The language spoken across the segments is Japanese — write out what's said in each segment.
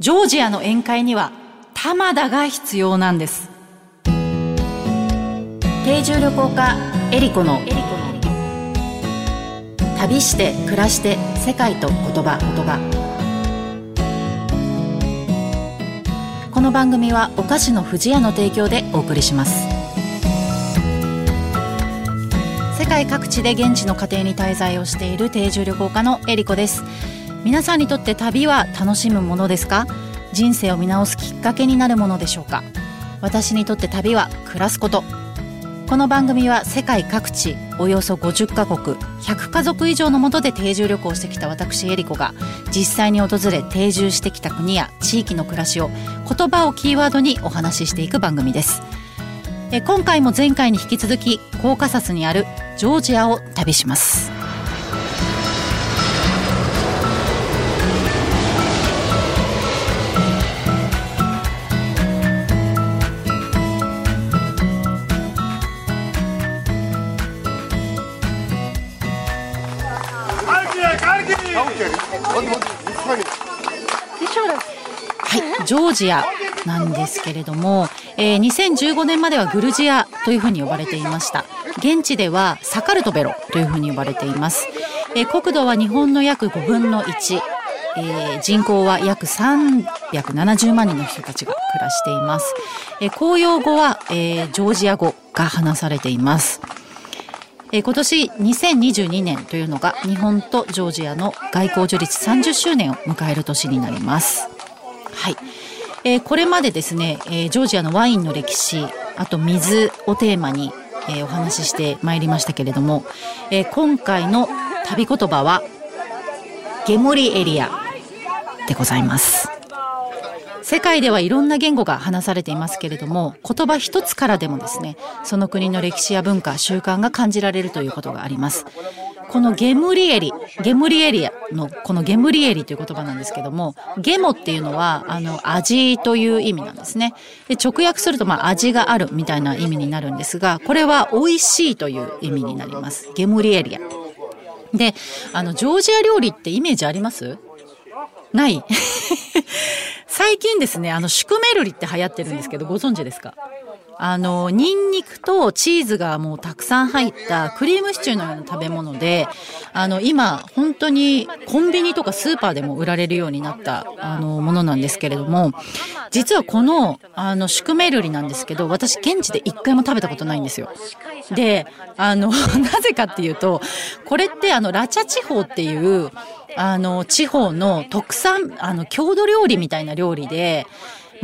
ジョージアの宴会には玉田が必要なんです。定住旅行家エリコの。旅して暮らして世界と言葉。言葉この番組はお菓子の不二家の提供でお送りします。世界各地で現地の家庭に滞在をしている定住旅行家のエリコです。皆さんにとって旅は楽しむものですか？人生を見直すきっかけになるものでしょうか？私にとって旅は暮らすこと。この番組は世界各地およそ50カ国100家族以上のもとで定住旅行してきた私エリコが実際に訪れ定住してきた国や地域の暮らしを言葉をキーワードにお話ししていく番組です。え今回も前回に引き続きコーカサスにあるジョージアを旅します。ジョージアなんですけれども、えー、2015年まではグルジアというふうに呼ばれていました。現地ではサカルトベロというふうに呼ばれています。えー、国土は日本の約5分の1、えー、人口は約370万人の人たちが暮らしています。えー、公用語は、えー、ジョージア語が話されています。え、今年2022年というのが日本とジョージアの外交樹立30周年を迎える年になります。はい。えー、これまでですね、えー、ジョージアのワインの歴史、あと水をテーマに、えー、お話ししてまいりましたけれども、えー、今回の旅言葉は、ゲモリエリアでございます。世界ではいろんな言語が話されていますけれども言葉一つからでもですねその国の歴史や文化習慣が感じられるということがありますこのゲムリエリゲムリエリアのこのゲムリエリという言葉なんですけどもゲモっていうのはあの味という意味なんですね。で直訳するとまあ味があるみたいな意味になるんですがこれは美味しいという意味になります。ゲムリエリア。であのジョージア料理ってイメージあります？ない。最近ですね、あの、シュクメルリって流行ってるんですけど、ご存知ですか？あの、ニンニクとチーズがもうたくさん入ったクリームシチューのような食べ物で、あの、今、本当にコンビニとかスーパーでも売られるようになった、あの、ものなんですけれども、実はこの、あの、シュクメルリなんですけど、私現地で一回も食べたことないんですよ。で、あの、なぜかっていうと、これってあの、ラチャ地方っていう、あの、地方の特産、あの、郷土料理みたいな料理で、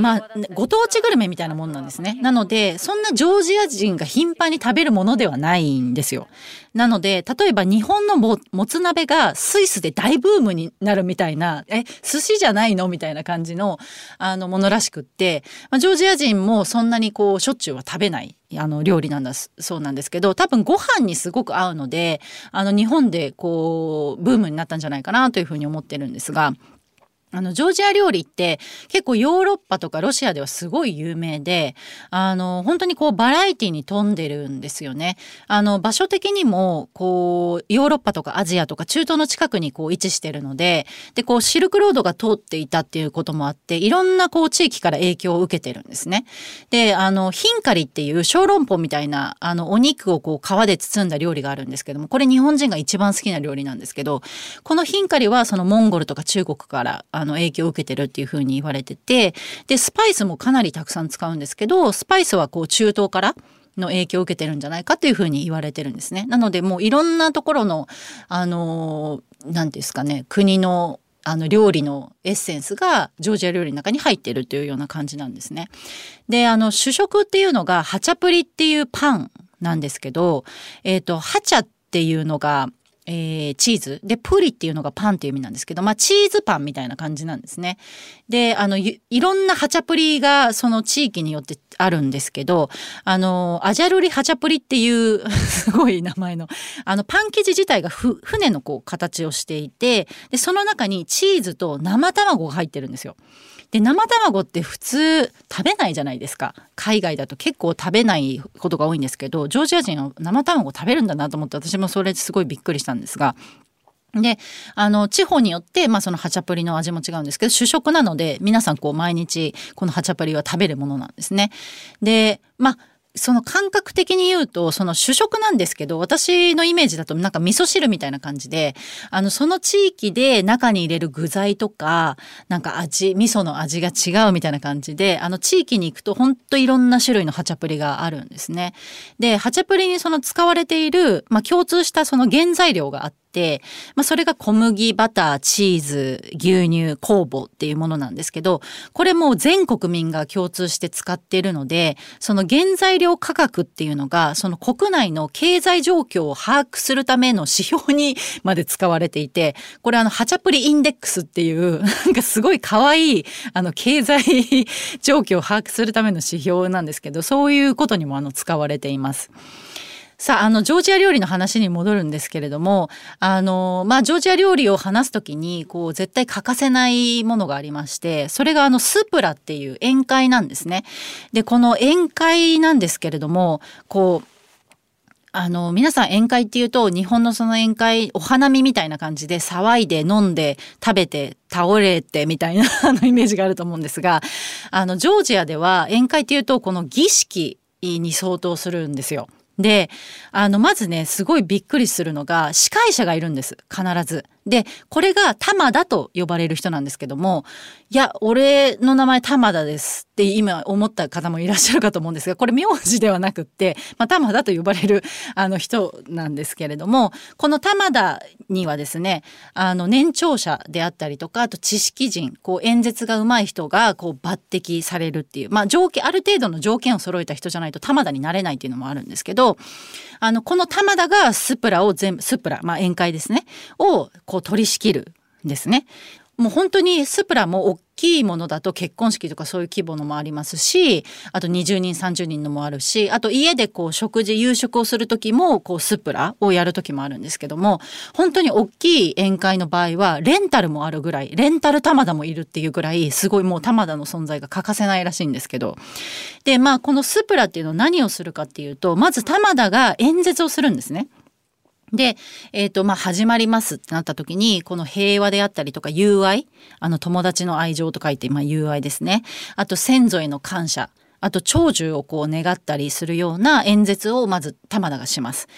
まあ、ご当地グルメみたいなもんなんですね。なので、そんなジョージア人が頻繁に食べるものではないんですよ。なので、例えば日本のもつ鍋がスイスで大ブームになるみたいな、え、寿司じゃないのみたいな感じの、あの、ものらしくって、まあ、ジョージア人もそんなにこう、しょっちゅうは食べない。あの料理なんだそうなんですけど多分ご飯にすごく合うのであの日本でこうブームになったんじゃないかなというふうに思ってるんですがあの、ジョージア料理って結構ヨーロッパとかロシアではすごい有名で、あの、本当にこうバラエティに富んでるんですよね。あの、場所的にも、こう、ヨーロッパとかアジアとか中東の近くにこう位置してるので、で、こう、シルクロードが通っていたっていうこともあって、いろんなこう地域から影響を受けてるんですね。で、あの、ヒンカリっていう小籠包みたいな、あの、お肉をこう皮で包んだ料理があるんですけども、これ日本人が一番好きな料理なんですけど、このヒンカリはそのモンゴルとか中国からあの影響を受けてるっていうふうに言われててでスパイスもかなりたくさん使うんですけどスパイスはこう中東からの影響を受けてるんじゃないかというふうに言われてるんですね。なのでもういろんなところのあの何ですかね国のあの料理のエッセンスがジョージア料理の中に入ってるというような感じなんですね。であの主食っていうのがハチャプリっていうパンなんですけど、えっ、ー、とハチャっていうのがえー、チーズ。で、プリっていうのがパンっていう意味なんですけど、まあ、チーズパンみたいな感じなんですね。で、あの、いろんなハチャプリがその地域によってあるんですけど、あの、アジャルリハチャプリっていう すごい名前の、あの、パン生地自体がふ船のこう形をしていて、で、その中にチーズと生卵が入ってるんですよ。で生卵って普通食べないじゃないですか海外だと結構食べないことが多いんですけどジョージア人は生卵食べるんだなと思って私もそれすごいびっくりしたんですがで、あの、地方によって、まあそのハチャプリの味も違うんですけど、主食なので、皆さんこう毎日このハチャプリは食べるものなんですね。で、まあ、その感覚的に言うと、その主食なんですけど、私のイメージだとなんか味噌汁みたいな感じで、あの、その地域で中に入れる具材とか、なんか味、味噌の味が違うみたいな感じで、あの、地域に行くと本当いろんな種類のハチャプリがあるんですね。で、ハチャプリにその使われている、まあ、共通したその原材料があって、まあ、それが小麦、バター、チーズ、牛乳、酵母っていうものなんですけど、これも全国民が共通して使っているので、その原材料価格っていうのが、その国内の経済状況を把握するための指標にまで使われていて、これあの、ハチャプリインデックスっていう、なんかすごい可愛い、あの、経済状況を把握するための指標なんですけど、そういうことにもあの、使われています。さあ、あの、ジョージア料理の話に戻るんですけれども、あの、まあ、ジョージア料理を話すときに、こう、絶対欠かせないものがありまして、それがあの、スプラっていう宴会なんですね。で、この宴会なんですけれども、こう、あの、皆さん宴会っていうと、日本のその宴会、お花見みたいな感じで騒いで飲んで食べて倒れてみたいな あのイメージがあると思うんですが、あの、ジョージアでは宴会っていうと、この儀式に相当するんですよ。であのまずねすごいびっくりするのが司会者がいるんです必ず。でこれが玉田と呼ばれる人なんですけどもいや俺の名前玉田ですって今思った方もいらっしゃるかと思うんですがこれ名字ではなくって、まあ、玉田と呼ばれるあの人なんですけれどもこの玉田にはですねあの年長者であったりとかあと知識人こう演説が上手い人がこう抜擢されるっていうまあ条件ある程度の条件を揃えた人じゃないと玉田になれないっていうのもあるんですけどあのこの玉田がスプラを全部スプラまあ宴会ですねをこう取り仕切るんですね。もう本当にスプラも大きいものだと結婚式とかそういう規模のもありますしあと20人30人のもあるしあと家でこう食事夕食をする時もこうスプラをやる時もあるんですけども本当に大きい宴会の場合はレンタルもあるぐらいレンタル玉田もいるっていうぐらいすごいもう玉田の存在が欠かせないらしいんですけどでまあこのスプラっていうのは何をするかっていうとまず玉田が演説をするんですね。で、えっ、ー、と、まあ、始まりますってなった時に、この平和であったりとか、友愛、あの、友達の愛情と書いて、まあ、友愛ですね。あと、先祖への感謝。あと、長寿をこう願ったりするような演説をまず玉田がします。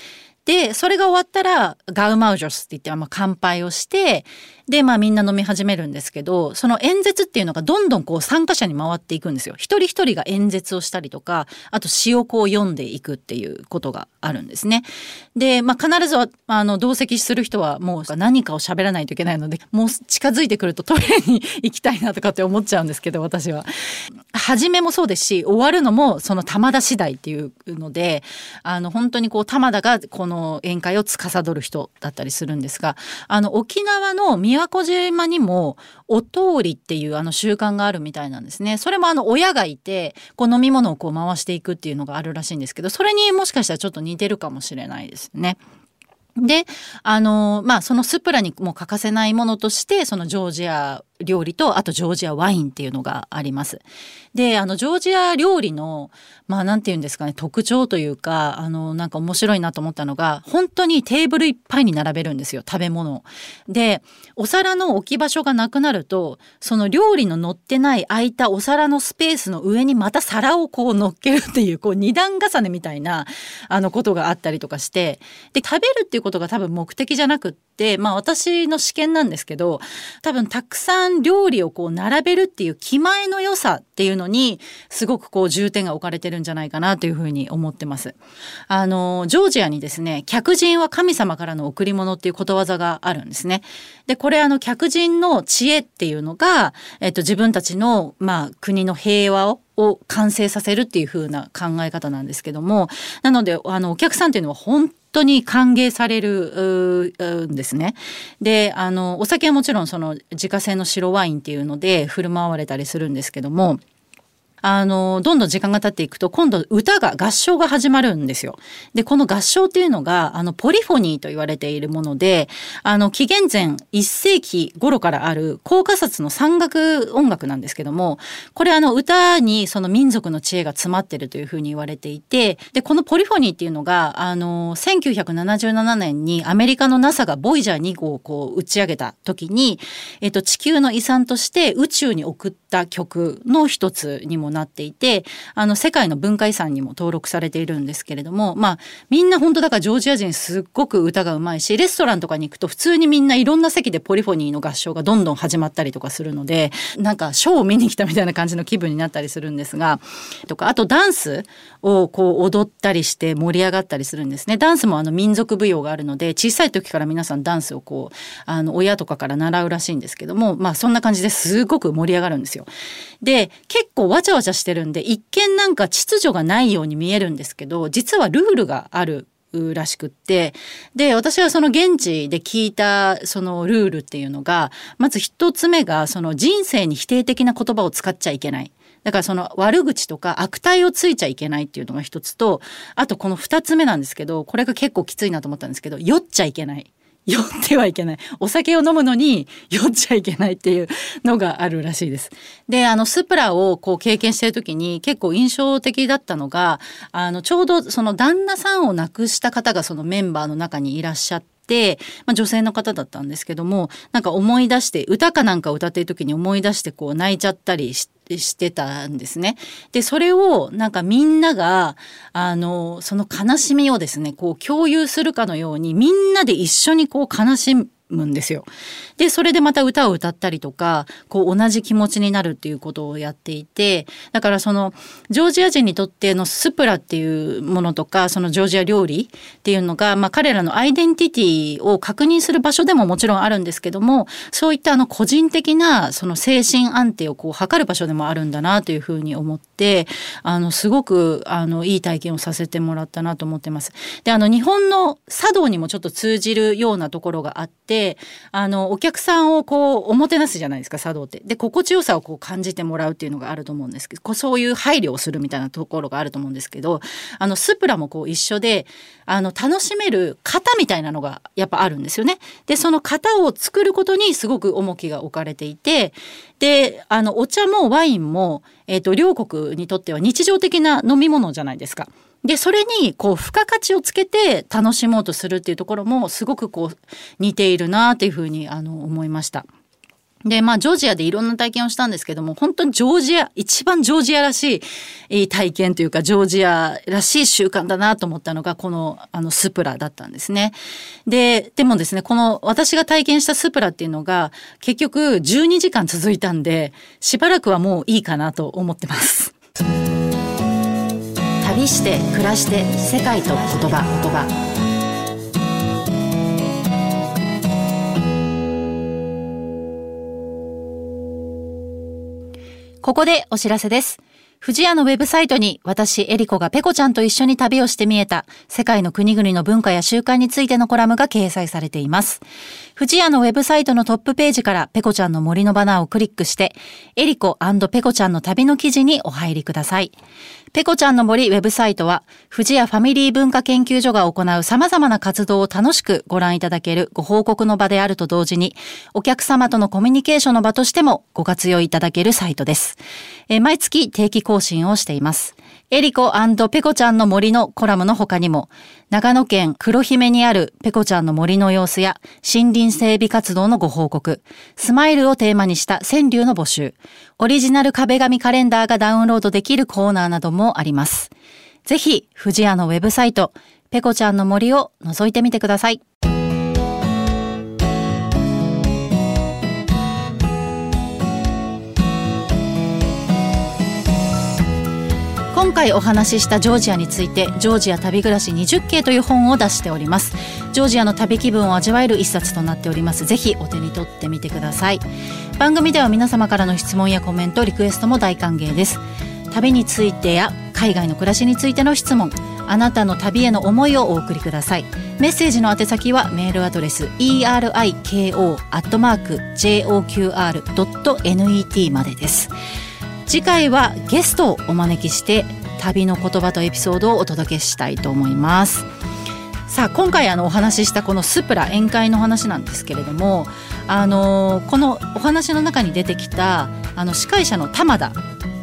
で、それが終わったら、ガウマウジョスって言って、まあ、乾杯をして、で、まあみんな飲み始めるんですけど、その演説っていうのがどんどんこう参加者に回っていくんですよ。一人一人が演説をしたりとか、あと詩をこう読んでいくっていうことがあるんですね。で、まあ必ずあの同席する人はもう何かを喋らないといけないので、もう近づいてくるとトイレに行きたいなとかって思っちゃうんですけど、私は。初めもそうですし、終わるのもその玉田次第っていうので、あの本当にこう玉田がこの宴会を司る人だったりするんですが、あの沖縄の宮古島にもお通りっていうあの習慣があるみたいなんですね。それもあの親がいてこう飲み物をこう回していくっていうのがあるらしいんですけどそれにもしかしたらちょっと似てるかもしれないですね。で、あの、まあ、そのスプラにも欠かせないものとして、そのジョージア料理と、あとジョージアワインっていうのがあります。で、あの、ジョージア料理の、まあ、なんて言うんですかね、特徴というか、あの、なんか面白いなと思ったのが、本当にテーブルいっぱいに並べるんですよ、食べ物で、お皿の置き場所がなくなると、その料理の乗ってない空いたお皿のスペースの上にまた皿をこう乗っけるっていう、こう二段重ねみたいな、あの、ことがあったりとかして、で、食べるっていうことが多分目的じゃなくって、まあ、私の試験なんですけど、多分たくさん料理をこう並べるっていう気前の良さっていうのにすごくこう重点が置かれてるんじゃないかなというふうに思ってます。あのジョージアにですね客人は神様からの贈り物っていうことわざがあるんですね。でこれあの客人の知恵っていうのが、えっと、自分たちの、まあ、国の平和をを完成させるっていう風な考え方なんですけどもなのであのお客さんっていうのは本当に歓迎されるんですね。であのお酒はもちろんその自家製の白ワインっていうので振る舞われたりするんですけどもあの、どんどん時間が経っていくと、今度歌が、合唱が始まるんですよ。で、この合唱っていうのが、あの、ポリフォニーと言われているもので、あの、紀元前1世紀頃からある、高加薩の山岳音楽なんですけども、これあの、歌にその民族の知恵が詰まってるというふうに言われていて、で、このポリフォニーっていうのが、あの、1977年にアメリカの NASA がボイジャー2号をこう打ち上げた時に、えっと、地球の遺産として宇宙に送った曲の一つにもなっていてあの世界の文化遺産にも登録されているんですけれどもまあみんな本当だからジョージア人すっごく歌がうまいしレストランとかに行くと普通にみんないろんな席でポリフォニーの合唱がどんどん始まったりとかするのでなんかショーを見に来たみたいな感じの気分になったりするんですがとかあとダンスをこう踊ったりして盛り上がったりするんですね。ダンスもあの民族舞踊があるので小さい時から皆さんダンスをこうあの親とかから習うらしいんですけどもまあそんな感じですごく盛り上がるんですよ。で結構わちゃわちゃしてるんで一見なんか秩序がないように見えるんですけど実はルールがあるらしくってで私はその現地で聞いたそのルールっていうのがまず一つ目がその人生に否定的な言葉を使っちゃいけない。だからその悪口とか悪態をついちゃいけないっていうのが一つとあとこの二つ目なんですけどこれが結構きついなと思ったんですけど酔っちゃいけない。酔ってはいけない。お酒を飲むのに酔っちゃいけないっていうのがあるらしいです。で、あの、スプラをこう経験してる時に結構印象的だったのが、あの、ちょうどその旦那さんを亡くした方がそのメンバーの中にいらっしゃって、まあ、女性の方だったんですけどもなんか思い出して歌かなんか歌ってる時に思い出してこう泣いちゃったりして。してたんですね。でそれをなんかみんながあのその悲しみをですねこう共有するかのようにみんなで一緒にこう悲しむんですよ。でそれでまた歌を歌ったりとかこう同じ気持ちになるっていうことをやっていてだからそのジョージア人にとってのスプラっていうものとかそのジョージア料理っていうのが、まあ、彼らのアイデンティティを確認する場所でももちろんあるんですけどもそういったあの個人的なその精神安定をこう測る場所でもあるんだなというふうに思ってあのすごくあのいい体験をさせてもらったなと思ってます。であの日本の茶道にもちょっと通じるようなところがあってあのお客さんをこうおもてなすじゃないですか茶道って。で心地よさをこう感じてもらうっていうのがあると思うんですけどそういう配慮をするみたいなところがあると思うんですけどあのスプラもこう一緒であの楽しめる型みたいなのがやっぱあるんですよね。でその型を作ることにすごく重きが置かれていてであのお茶もワインも、えーと、両国にとっては日常的な飲み物じゃないですか。でそれにこう付加価値をつけて楽しもうとするっていうところもすごくこう似ているなっていうふうにあの思いました。で、まあ、ジョージアでいろんな体験をしたんですけども、本当にジョージア、一番ジョージアらしい体験というか、ジョージアらしい習慣だなと思ったのが、この、あの、スプラだったんですね。で、でもですね、この、私が体験したスプラっていうのが、結局12時間続いたんで、しばらくはもういいかなと思ってます。旅して暮らして世界と言葉言葉ここでお知らせです。富士屋のウェブサイトに私、エリコがペコちゃんと一緒に旅をして見えた世界の国々の文化や習慣についてのコラムが掲載されています。富士屋のウェブサイトのトップページからペコちゃんの森のバナーをクリックして、エリコペコちゃんの旅の記事にお入りください。ペコちゃんの森ウェブサイトは、富士屋ファミリー文化研究所が行う様々な活動を楽しくご覧いただけるご報告の場であると同時に、お客様とのコミュニケーションの場としてもご活用いただけるサイトです。え毎月定期更新をしています。エリコペコちゃんの森のコラムの他にも、長野県黒姫にあるペコちゃんの森の様子や森林整備活動のご報告、スマイルをテーマにした川柳の募集、オリジナル壁紙カレンダーがダウンロードできるコーナーなどもあります。ぜひ、富士屋のウェブサイト、ペコちゃんの森を覗いてみてください。今回お話ししたジョージアについてジョージア旅暮らし20景という本を出しております。ジョージアの旅気分を味わえる一冊となっております。ぜひお手に取ってみてください。番組では皆様からの質問やコメントリクエストも大歓迎です。旅についてや海外の暮らしについての質問あなたの旅への思いをお送りください。メッセージの宛先はメールアドレス eriko.joqr.net までです。次回はゲストをお招きして旅の言葉とエピソードをお届けしたいと思います。さあ今回あのお話ししたこのスプラ宴会の話なんですけれどもあのこのお話の中に出てきたあの司会者の玉田っ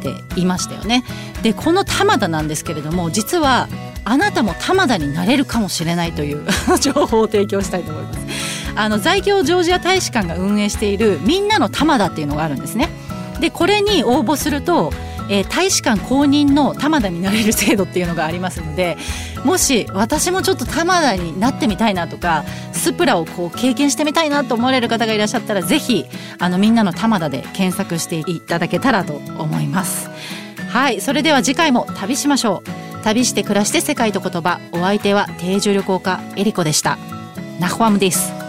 て言いましたよね。でこの玉田なんですけれども実はあなたも玉田になれるかもしれないという 情報を提供したいと思います。あの在京ジョージア大使館が運営しているみんなの玉田っていうのがあるんですね。でこれに応募するとえー、大使館公認の玉田になれる制度っていうのがありますのでもし私もちょっと玉田になってみたいなとかスプラをこう経験してみたいなと思われる方がいらっしゃったらぜひあのみんなの玉田で検索していただけたらと思います。はいそれでは次回も旅しましょう。旅して暮らして世界と言葉。お相手は定住旅行家エリコでした。ナホアムです。